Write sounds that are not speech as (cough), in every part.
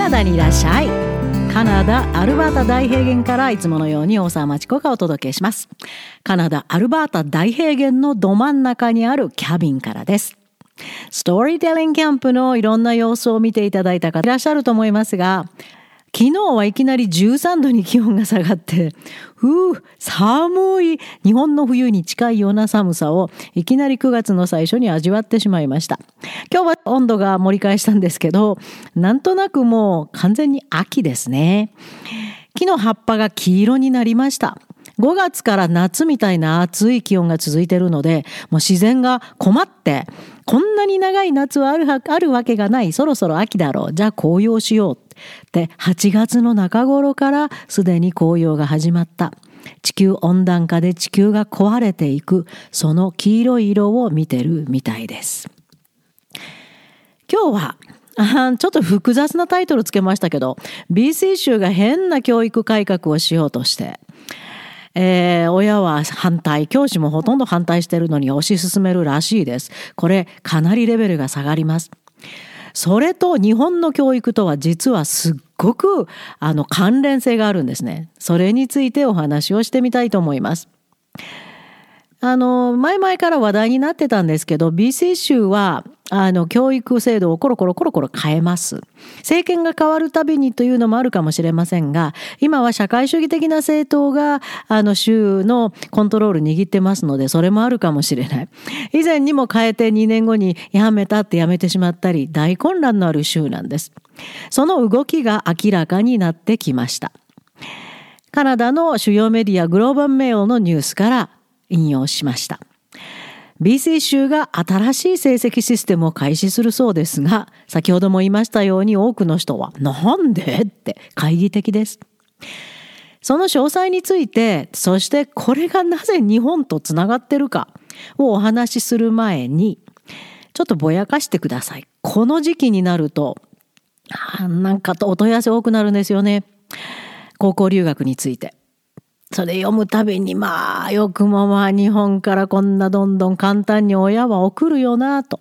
ナダにいらっしゃい。カナダアルバータ大平原からいつものように大沢町子がお届けします。カナダアルバータ大平原のど真ん中にあるキャビンからです。ストーリーテリングキャンプのいろんな様子を見ていただいた方いらっしゃると思いますが昨日はいきなり13度に気温が下がって、ふう、寒い日本の冬に近いような寒さをいきなり9月の最初に味わってしまいました。今日は温度が盛り返したんですけど、なんとなくもう完全に秋ですね。木の葉っぱが黄色になりました。5月から夏みたいな暑い気温が続いてるので、もう自然が困って、こんなに長い夏はあるあるわけがない。そろそろ秋だろう。じゃあ紅葉しよう。で、8月の中頃からすでに紅葉が始まった。地球温暖化で地球が壊れていく、その黄色い色を見てるみたいです。今日はあちょっと複雑なタイトルつけましたけど、BC 州が変な教育改革をしようとして、えー、親は反対、教師もほとんど反対してるのに推し進めるらしいです。これ、かなりレベルが下がります。それと日本の教育とは実はすっごくあの関連性があるんですね。それについてお話をしてみたいと思います。あの、前々から話題になってたんですけど、BC 州は、あの、教育制度をコロコロコロコロ変えます。政権が変わるたびにというのもあるかもしれませんが、今は社会主義的な政党が、あの、州のコントロール握ってますので、それもあるかもしれない。以前にも変えて2年後にやめたってやめてしまったり、大混乱のある州なんです。その動きが明らかになってきました。カナダの主要メディアグローバルメイルのニュースから引用しました。BC 州が新しい成績システムを開始するそうですが、先ほども言いましたように多くの人は、なんで？って懐疑的です。その詳細について、そしてこれがなぜ日本とつながってるかをお話しする前に、ちょっとぼやかしてください。この時期になると、なんかとお問い合わせ多くなるんですよね。高校留学について。それ読むたびに、まあ、よくもまあ、日本からこんなどんどん簡単に親は送るよな、と。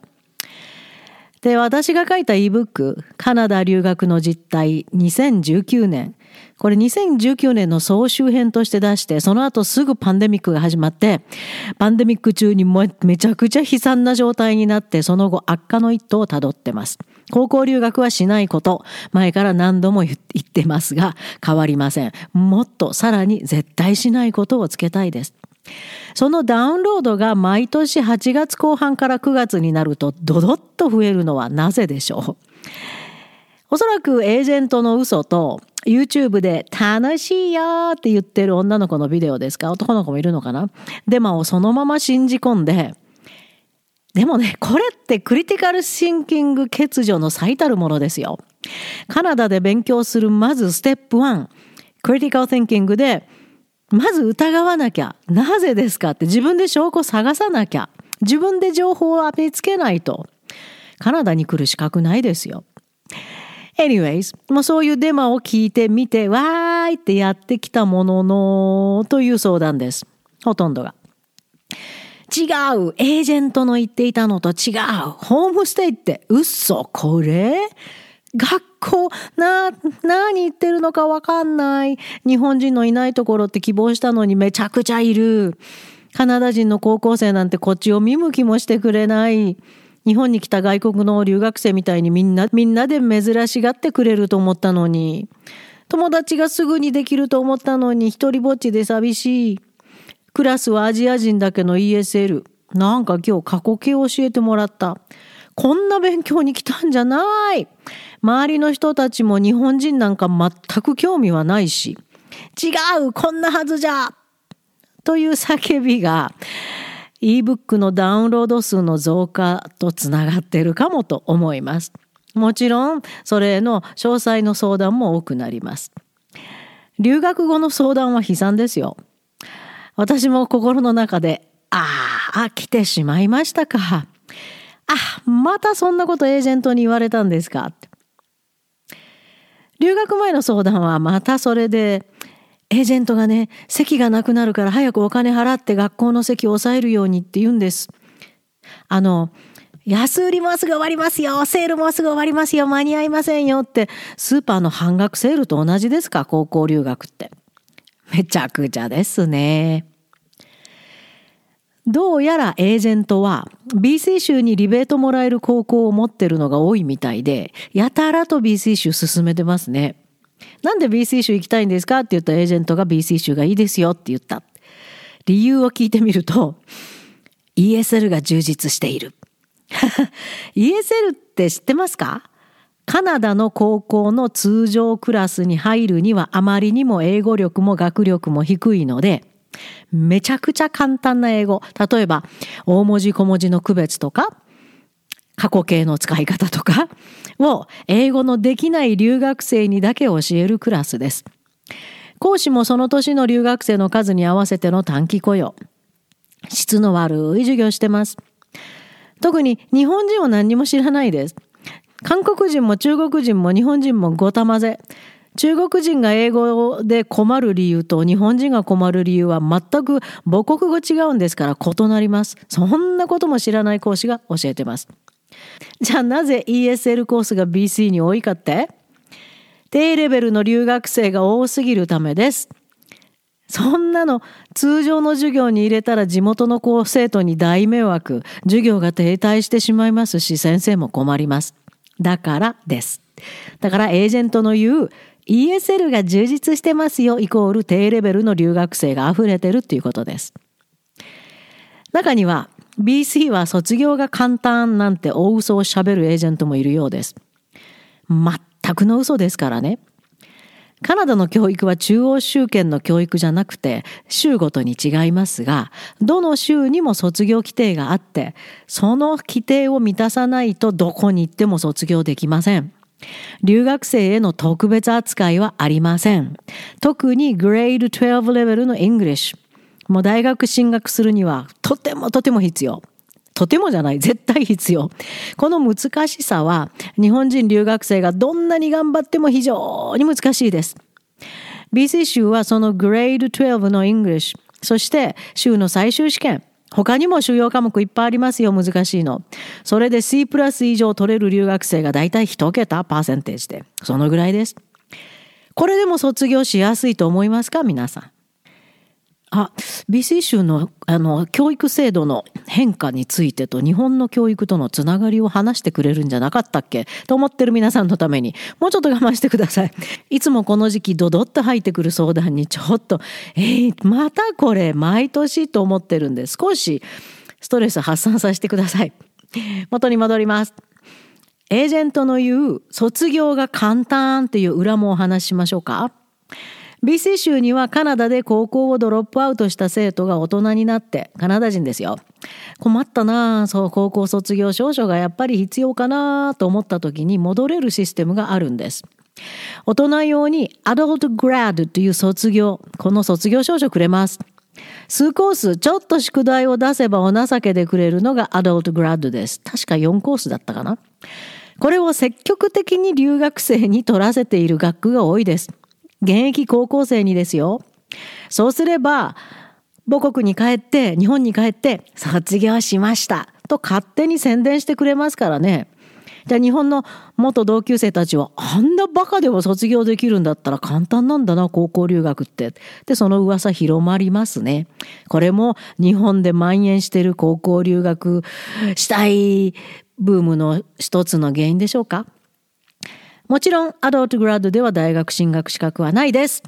で、私が書いた ebook、カナダ留学の実態2019年。これ2019年の総集編として出して、その後すぐパンデミックが始まって、パンデミック中にめちゃくちゃ悲惨な状態になって、その後悪化の一途をたどってます。高校留学はしないこと、前から何度も言ってますが、変わりません。もっとさらに絶対しないことをつけたいです。そのダウンロードが毎年8月後半から9月になるとドドッと増えるのはなぜでしょう？おそらくエージェントの嘘と YouTube で楽しいよって言ってる女の子のビデオですか？男の子もいるのかな？デマをそのまま信じ込んででもね、これってクリティカルシンキング欠如の最たるものですよ。カナダで勉強するまずステップ1、クリティカルシンキングで、まず疑わなきゃ。なぜですかって自分で証拠探さなきゃ。自分で情報を見つけないと。カナダに来る資格ないですよ。anyways、もうそういうデマを聞いてみて、わーいってやってきたものの、という相談です。ほとんどが。違うエージェントの言っていたのと違うホームステイって嘘？これ？学校？な、何言ってるのかわかんない。日本人のいないところって希望したのにめちゃくちゃいる。カナダ人の高校生なんてこっちを見向きもしてくれない。日本に来た外国の留学生みたいにみんな、みんなで珍しがってくれると思ったのに。友達がすぐにできると思ったのに一人ぼっちで寂しい。クラスはアジア人だけの ESL。なんか今日過去形を教えてもらった。こんな勉強に来たんじゃない周りの人たちも日本人なんか全く興味はないし。違うこんなはずじゃという叫びが ebook のダウンロード数の増加とつながっているかもと思います。もちろんそれの詳細の相談も多くなります。留学後の相談は悲惨ですよ。私も心の中で、ああ、来てしまいましたか。あ、またそんなことエージェントに言われたんですか。留学前の相談はまたそれで、エージェントがね、席がなくなるから早くお金払って学校の席を抑えるようにって言うんです。あの、安売りもうすぐ終わりますよセールもうすぐ終わりますよ間に合いませんよってスーパーの半額セールと同じですか高校留学って。めちゃくちゃですね。どうやらエージェントは BC 州にリベートもらえる高校を持ってるのが多いみたいでやたらと BC 州進めてますね。なんで BC 州行きたいんですか？って言ったエージェントが BC 州がいいですよって言った。理由を聞いてみると (laughs) ESL が充実している。(laughs) ESL って知ってますか？カナダの高校の通常クラスに入るにはあまりにも英語力も学力も低いので、めちゃくちゃ簡単な英語。例えば、大文字小文字の区別とか、過去形の使い方とか (laughs) を英語のできない留学生にだけ教えるクラスです。講師もその年の留学生の数に合わせての短期雇用。質の悪い授業してます。特に日本人は何にも知らないです。韓国人も中国人も日本人もごたまぜ。中国人が英語で困る理由と日本人が困る理由は全く母国語違うんですから異なります。そんなことも知らない講師が教えてます。じゃあなぜ ESL コースが BC に多いかって？低レベルの留学生が多すぎるためです。そんなの通常の授業に入れたら地元の高生徒に大迷惑。授業が停滞してしまいますし先生も困ります。だからです。だからエージェントの言う ESL が充実してますよイコール低レベルの留学生が溢れてるっていうことです。中には BC は卒業が簡単なんて大嘘をしゃべるエージェントもいるようです。全くの嘘ですからね。カナダの教育は中央集権の教育じゃなくて州ごとに違いますが、どの州にも卒業規定があって、その規定を満たさないとどこに行っても卒業できません。留学生への特別扱いはありません。特にグレード12レベルの English。もう大学進学するにはとてもとても必要。とてもじゃない、絶対必要。この難しさは、日本人留学生がどんなに頑張っても非常に難しいです。BC 州はそのグレード12の English、そして州の最終試験、他にも主要科目いっぱいありますよ、難しいの。それで C プラス以上取れる留学生がだいたい1桁パーセンテージで。そのぐらいです。これでも卒業しやすいと思いますか？皆さん。あ BC 州のあの教育制度の変化についてと日本の教育とのつながりを話してくれるんじゃなかったっけ？と思ってる皆さんのためにもうちょっと我慢してください。(laughs) いつもこの時期ドドッと入ってくる相談にちょっとえー、またこれ毎年と思ってるんで少しストレス発散させてください。(laughs) 元に戻ります。エージェントの言う卒業が簡単っていう裏もお話ししましょうか？BC 州にはカナダで高校をドロップアウトした生徒が大人になってカナダ人ですよ。困ったなそう高校卒業証書がやっぱり必要かなと思った時に戻れるシステムがあるんです。大人用にアドルトグラドという卒業この卒業証書くれます。数コースちょっと宿題を出せばお情けでくれるのがアドルトグラドです。確か4コースだったかな。これを積極的に留学生に取らせている学区が多いです。現役高校生にですよ。そうすれば、母国に帰って、日本に帰って、卒業しました。と勝手に宣伝してくれますからね。じゃあ日本の元同級生たちは、あんなバカでも卒業できるんだったら簡単なんだな、高校留学って。で、その噂広まりますね。これも日本で蔓延してる高校留学したいブームの一つの原因でしょうかもちろんアドルトグラッドでは大学進学資格はないです。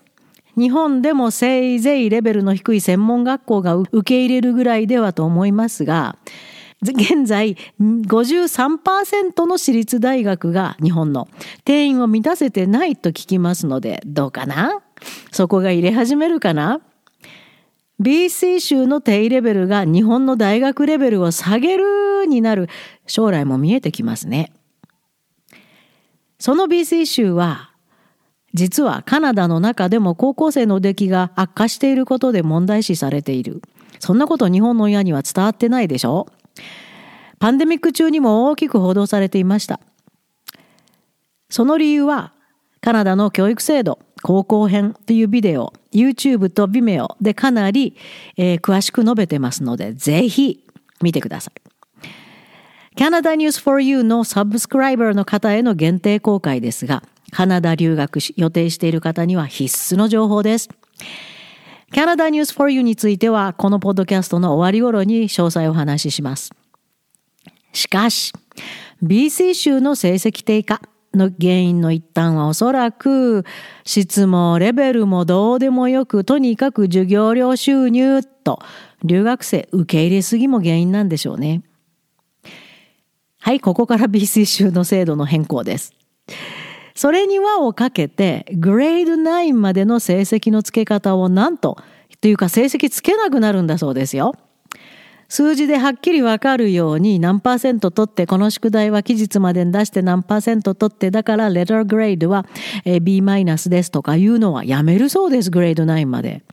日本でもせいぜいレベルの低い専門学校が受け入れるぐらいではと思いますが、現在53%の私立大学が日本の定員を満たせてないと聞きますのでどうかな？そこが入れ始めるかな？BC 州の低レベルが日本の大学レベルを下げるになる将来も見えてきますね。その BC 州は実はカナダの中でも高校生の出来が悪化していることで問題視されている。そんなこと日本の親には伝わってないでしょ？パンデミック中にも大きく報道されていました。その理由はカナダの教育制度高校編というビデオ YouTube と Vimeo でかなり、えー、詳しく述べてますのでぜひ見てください。Canada News for You のサブスクライバーの方への限定公開ですが、カナダ留学し予定している方には必須の情報です。Canada News for You については、このポッドキャストの終わり頃に詳細をお話しします。しかし、BC 州の成績低下の原因の一端はおそらく質もレベルもどうでもよくとにかく授業料収入と留学生受け入れすぎも原因なんでしょうね。はい、ここから BC 州の制度の変更です。それに輪をかけてグレード9までの成績の付け方をなんとというか成績つけなくなるんだそうですよ。数字ではっきりわかるように何パーセント取ってこの宿題は期日までに出して何パーセント取ってだからレターグレードは B マイナスですとかいうのはやめるそうですグレード9まで。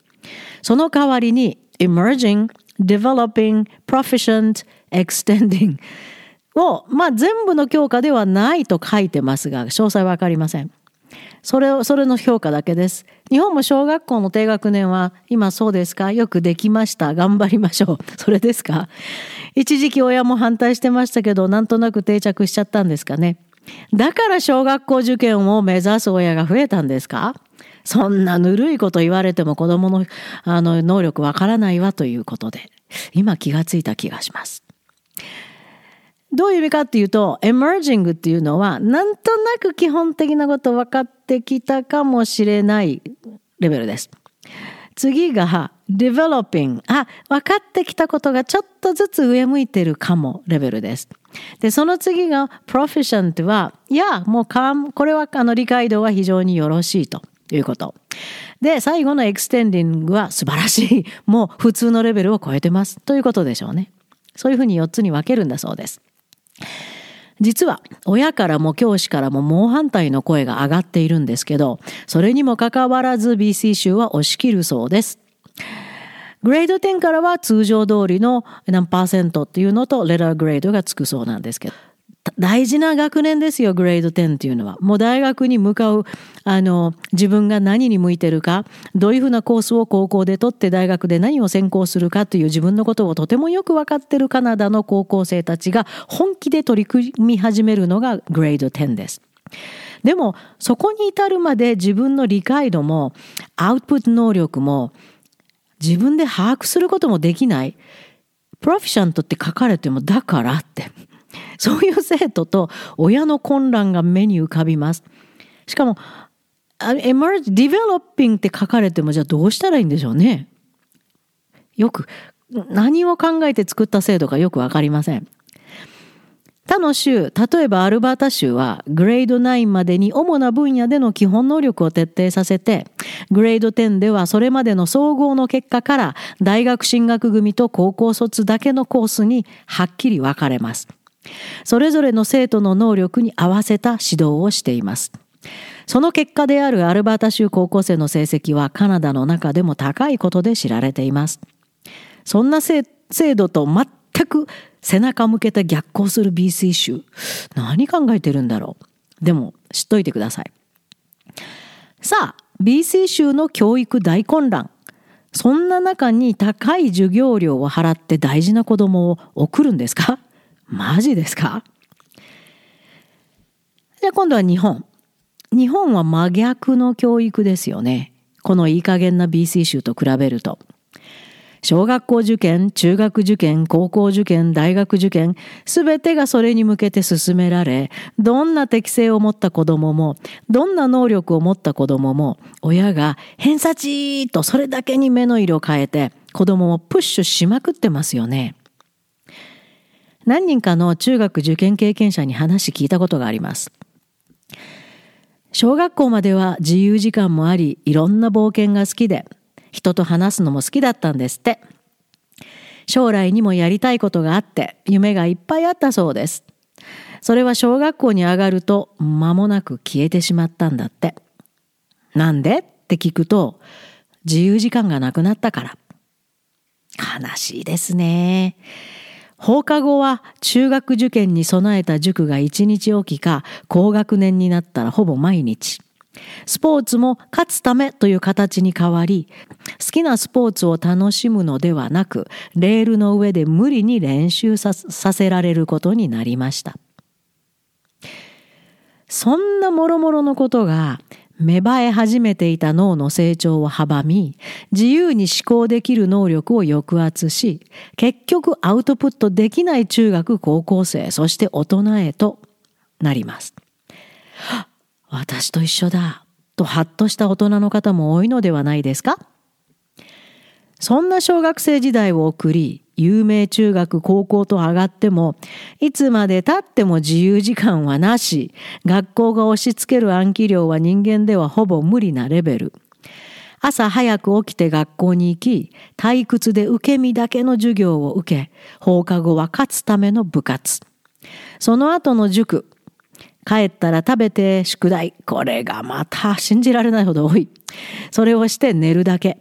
その代わりに emerging, developing, proficient, extending を、まあ、全部の教科ではないと書いてますが詳細わかりません。それを、それの評価だけです。日本も小学校の低学年は今そうですか？よくできました。頑張りましょう。(laughs) それですか？一時期親も反対してましたけど、なんとなく定着しちゃったんですかね。だから小学校受験を目指す親が増えたんですか？そんなぬるいこと言われても子供のあの能力わからないわということで、今気がついた気がします。どういう意味かっていうと、エマージングっていうのは、なんとなく基本的なこと分かってきたかもしれないレベルです。次が、developing。あ、分かってきたことがちょっとずつ上向いてるかもレベルです。で、その次が proficient は、いや、もうかこれはあの理解度は非常によろしいということ。で、最後の extending は素晴らしい。もう普通のレベルを超えてます。ということでしょうね。そういうふうに4つに分けるんだそうです。実は親からも教師からも猛反対の声が上がっているんですけど、それにもかかわらず BC 州は押し切るそうです。グレード10からは通常通りの何パーセントっていうのとレターグレードがつくそうなんですけど。大事な学年ですよ、グレード10っていうのは。もう大学に向かう、あの、自分が何に向いてるか、どういうふうなコースを高校で取って大学で何を専攻するかという自分のことをとてもよく分かってるカナダの高校生たちが本気で取り組み始めるのがグレード10です。でも、そこに至るまで自分の理解度も、アウトプット能力も、自分で把握することもできない。プロフィシャントって書かれても、だからって。(laughs) そういう生徒と親の混乱が目に浮かびます。しかも、emerge, developing って書かれてもじゃあどうしたらいいんでしょうね。よく、何を考えて作った制度かよくわかりません。他の州、例えばアルバータ州はグレード9までに主な分野での基本能力を徹底させて、グレード10ではそれまでの総合の結果から大学進学組と高校卒だけのコースにはっきり分かれます。それぞれの生徒の能力に合わせた指導をしています。その結果であるアルバータ州高校生の成績はカナダの中でも高いことで知られています。そんな制度と全く背中向けて逆行する BC 州。何考えてるんだろう。でも知っといてください。さあ、BC 州の教育大混乱。そんな中に高い授業料を払って大事な子供を送るんですか？マジですか？じゃあ今度は日本。日本は真逆の教育ですよね。このいい加減な BC 州と比べると。小学校受験、中学受験、高校受験、大学受験、すべてがそれに向けて進められ、どんな適性を持った子供も、どんな能力を持った子供も、親が偏差値とそれだけに目の色を変えて、子供をプッシュしまくってますよね。何人かの中学受験経験者に話聞いたことがあります。小学校までは自由時間もあり、いろんな冒険が好きで、人と話すのも好きだったんですって。将来にもやりたいことがあって、夢がいっぱいあったそうです。それは小学校に上がると間もなく消えてしまったんだって。なんで？って聞くと、自由時間がなくなったから。悲しいですね。放課後は中学受験に備えた塾が1日おきか高学年になったらほぼ毎日。スポーツも勝つためという形に変わり、好きなスポーツを楽しむのではなく、レールの上で無理に練習させられることになりました。そんなもろもろのことが芽生え始めていた脳の成長を阻み、自由に思考できる能力を抑圧し、結局アウトプットできない中学高校生、そして大人へとなります。(gasps) 私と一緒だ、とハッとした大人の方も多いのではないですか？そんな小学生時代を送り、有名中学高校と上がっても、いつまで経っても自由時間はなし、学校が押し付ける暗記量は人間ではほぼ無理なレベル。朝早く起きて学校に行き、退屈で受け身だけの授業を受け、放課後は勝つための部活。その後の塾。帰ったら食べて宿題。これがまた信じられないほど多い。それをして寝るだけ。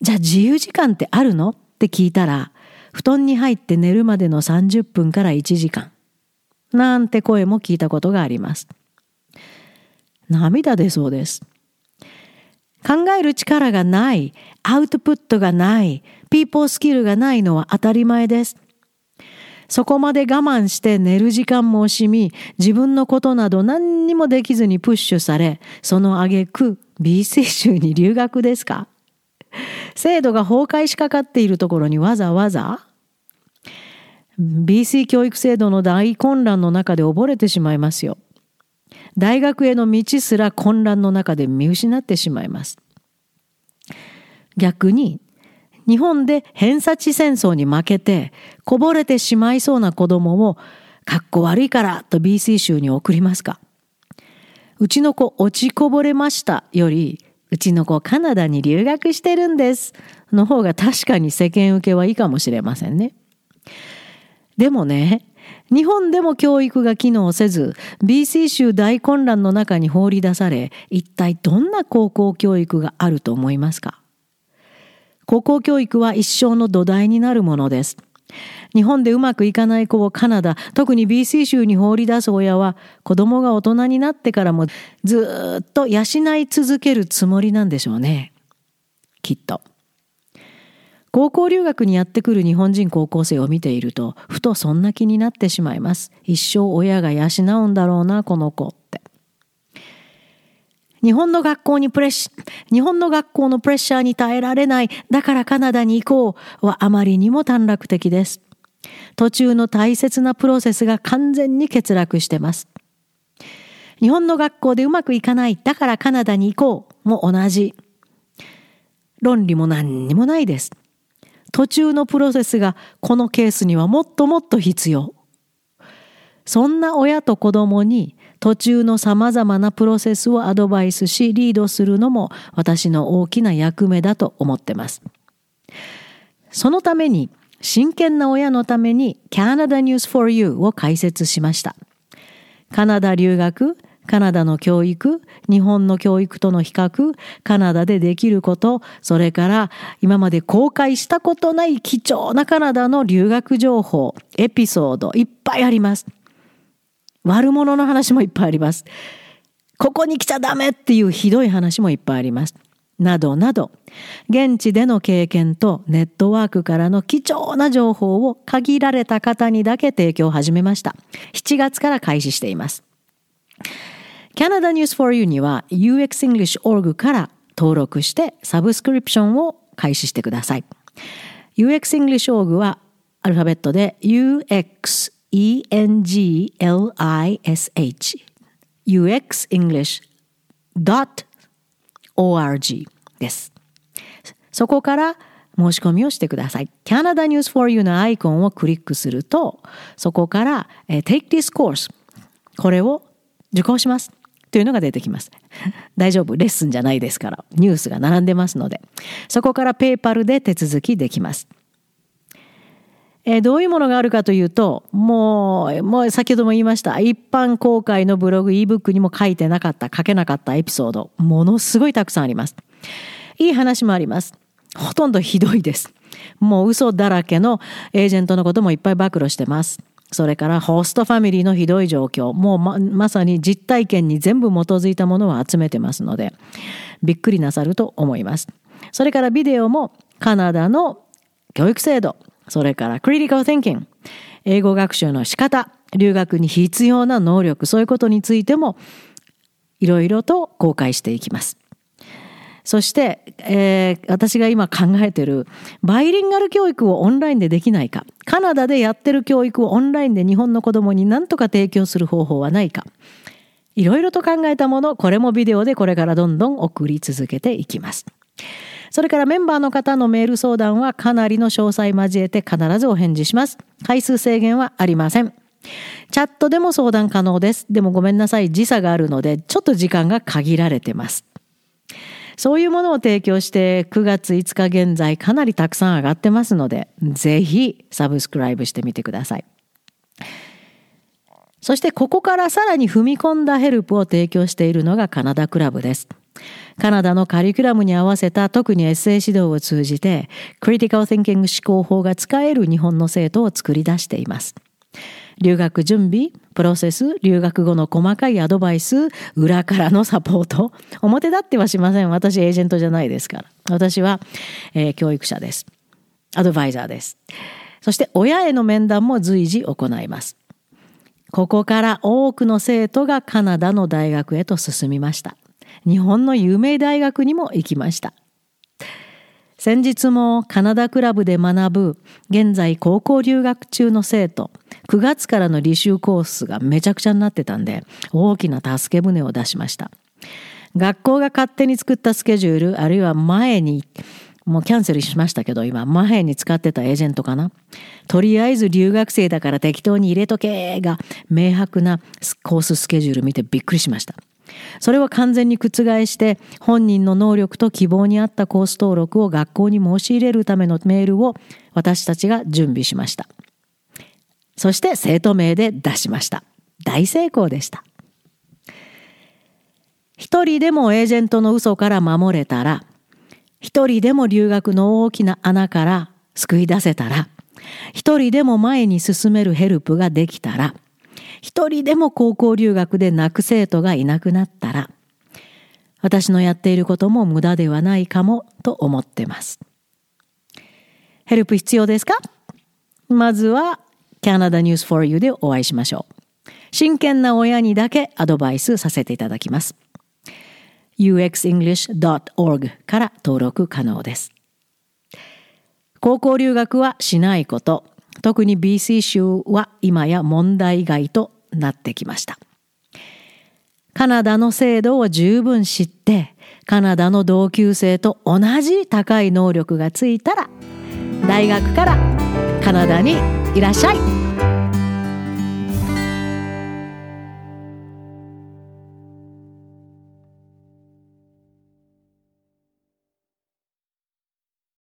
じゃあ自由時間ってあるの？って聞いたら、布団に入って寝るまでの30分から1時間。なんて声も聞いたことがあります。涙出そうです。考える力がない、アウトプットがない、ピーポースキルがないのは当たり前です。そこまで我慢して寝る時間も惜しみ、自分のことなど何にもできずにプッシュされ、その挙句、BC 州に留学ですか？制度が崩壊しかかっているところにわざわざ BC 教育制度の大混乱の中で溺れてしまいますよ。大学への道すら混乱の中で見失ってしまいます。逆に日本で偏差値戦争に負けてこぼれてしまいそうな子供をかっこ悪いからと BC 州に送りますかうちの子落ちこぼれましたよりうちの子カナダに留学してるんです。の方が確かに世間受けはいいかもしれませんね。でもね、日本でも教育が機能せず、BC 州大混乱の中に放り出され、一体どんな高校教育があると思いますか？高校教育は一生の土台になるものです。日本でうまくいかない子をカナダ、特に BC 州に放り出す親は、子供が大人になってからもずっと養い続けるつもりなんでしょうね。きっと。高校留学にやってくる日本人高校生を見ていると、ふとそんな気になってしまいます。一生親が養うんだろうな、この子。日本の学校にプレッシ、日本の学校のプレッシャーに耐えられない、だからカナダに行こうはあまりにも短絡的です。途中の大切なプロセスが完全に欠落してます。日本の学校でうまくいかない、だからカナダに行こうも同じ。論理も何にもないです。途中のプロセスがこのケースにはもっともっと必要。そんな親と子供に途中の様々なプロセスをアドバイスしリードするのも私の大きな役目だと思ってます。そのために真剣な親のために Canada News for You を開設しました。カナダ留学、カナダの教育、日本の教育との比較、カナダでできること、それから今まで公開したことない貴重なカナダの留学情報、エピソードいっぱいあります。悪者の話もいっぱいあります。ここに来ちゃダメっていうひどい話もいっぱいあります。などなど、現地での経験とネットワークからの貴重な情報を限られた方にだけ提供を始めました。7月から開始しています。Canada News for You には UX English Org から登録してサブスクリプションを開始してください。UX English Org はアルファベットで UX ENGLISH UX English org です。そこから申し込みをしてください。Canada News for You のアイコンをクリックすると、そこから、Take this course これを受講します。というのが出てきます。(laughs) 大丈夫。レッスンじゃないですから。ニュースが並んでますので。そこからペーパルで手続きできます。えどういうものがあるかというと、もう、もう先ほども言いました。一般公開のブログ、ebook にも書いてなかった、書けなかったエピソード、ものすごいたくさんあります。いい話もあります。ほとんどひどいです。もう嘘だらけのエージェントのこともいっぱい暴露してます。それからホストファミリーのひどい状況もうままさに実体験に全部基づいたものを集めてますのでびっくりなさると思いますそれからビデオもカナダの教育制度それからクリティカル・ティンキング英語学習の仕方留学に必要な能力そういうことについてもいろいろと公開していきます。そして、えー、私が今考えてるバイリンガル教育をオンラインでできないか。カナダでやってる教育をオンラインで日本の子供に何とか提供する方法はないか。いろいろと考えたものこれもビデオでこれからどんどん送り続けていきます。それからメンバーの方のメール相談はかなりの詳細交えて必ずお返事します回数制限はありませんチャットでも相談可能ですでもごめんなさい時差があるのでちょっと時間が限られてますそういうものを提供して9月5日現在かなりたくさん上がってますので、ぜひサブスクライブしてみてください。そしてここからさらに踏み込んだヘルプを提供しているのがカナダクラブです。カナダのカリキュラムに合わせた特にエッセイ指導を通じて、クリティカル・ティンキング思考法が使える日本の生徒を作り出しています。留学準備、プロセス、留学後の細かいアドバイス、裏からのサポート。表立ってはしません。私エージェントじゃないですから。私は、えー、教育者です。アドバイザーです。そして親への面談も随時行います。ここから多くの生徒がカナダの大学へと進みました。日本の有名大学にも行きました。先日もカナダクラブで学ぶ現在高校留学中の生徒9月からの履修コースがめちゃくちゃになってたんで大きな助け舟を出しました。学校が勝手に作ったスケジュールあるいは前にもうキャンセルしましたけど今前に使ってたエージェントかな。とりあえず留学生だから適当に入れとけが明白なコーススケジュール見てびっくりしました。それは完全に覆して本人の能力と希望に合ったコース登録を学校に申し入れるためのメールを私たちが準備しました。そして生徒名で出しました。大成功でした。一人でもエージェントの嘘から守れたら、一人でも留学の大きな穴から救い出せたら、一人でも前に進めるヘルプができたら、一人でも高校留学で泣く生徒がいなくなったら、私のやっていることも無駄ではないかもと思ってます。ヘルプ必要ですか？まずは Canada News for You でお会いしましょう。真剣な親にだけアドバイスさせていただきます。uxenglish.org から登録可能です。高校留学はしないこと。特に BC 州は今や問題外となってきました。カナダの制度を十分知って、カナダの同級生と同じ高い能力がついたら、大学からカナダにいらっしゃい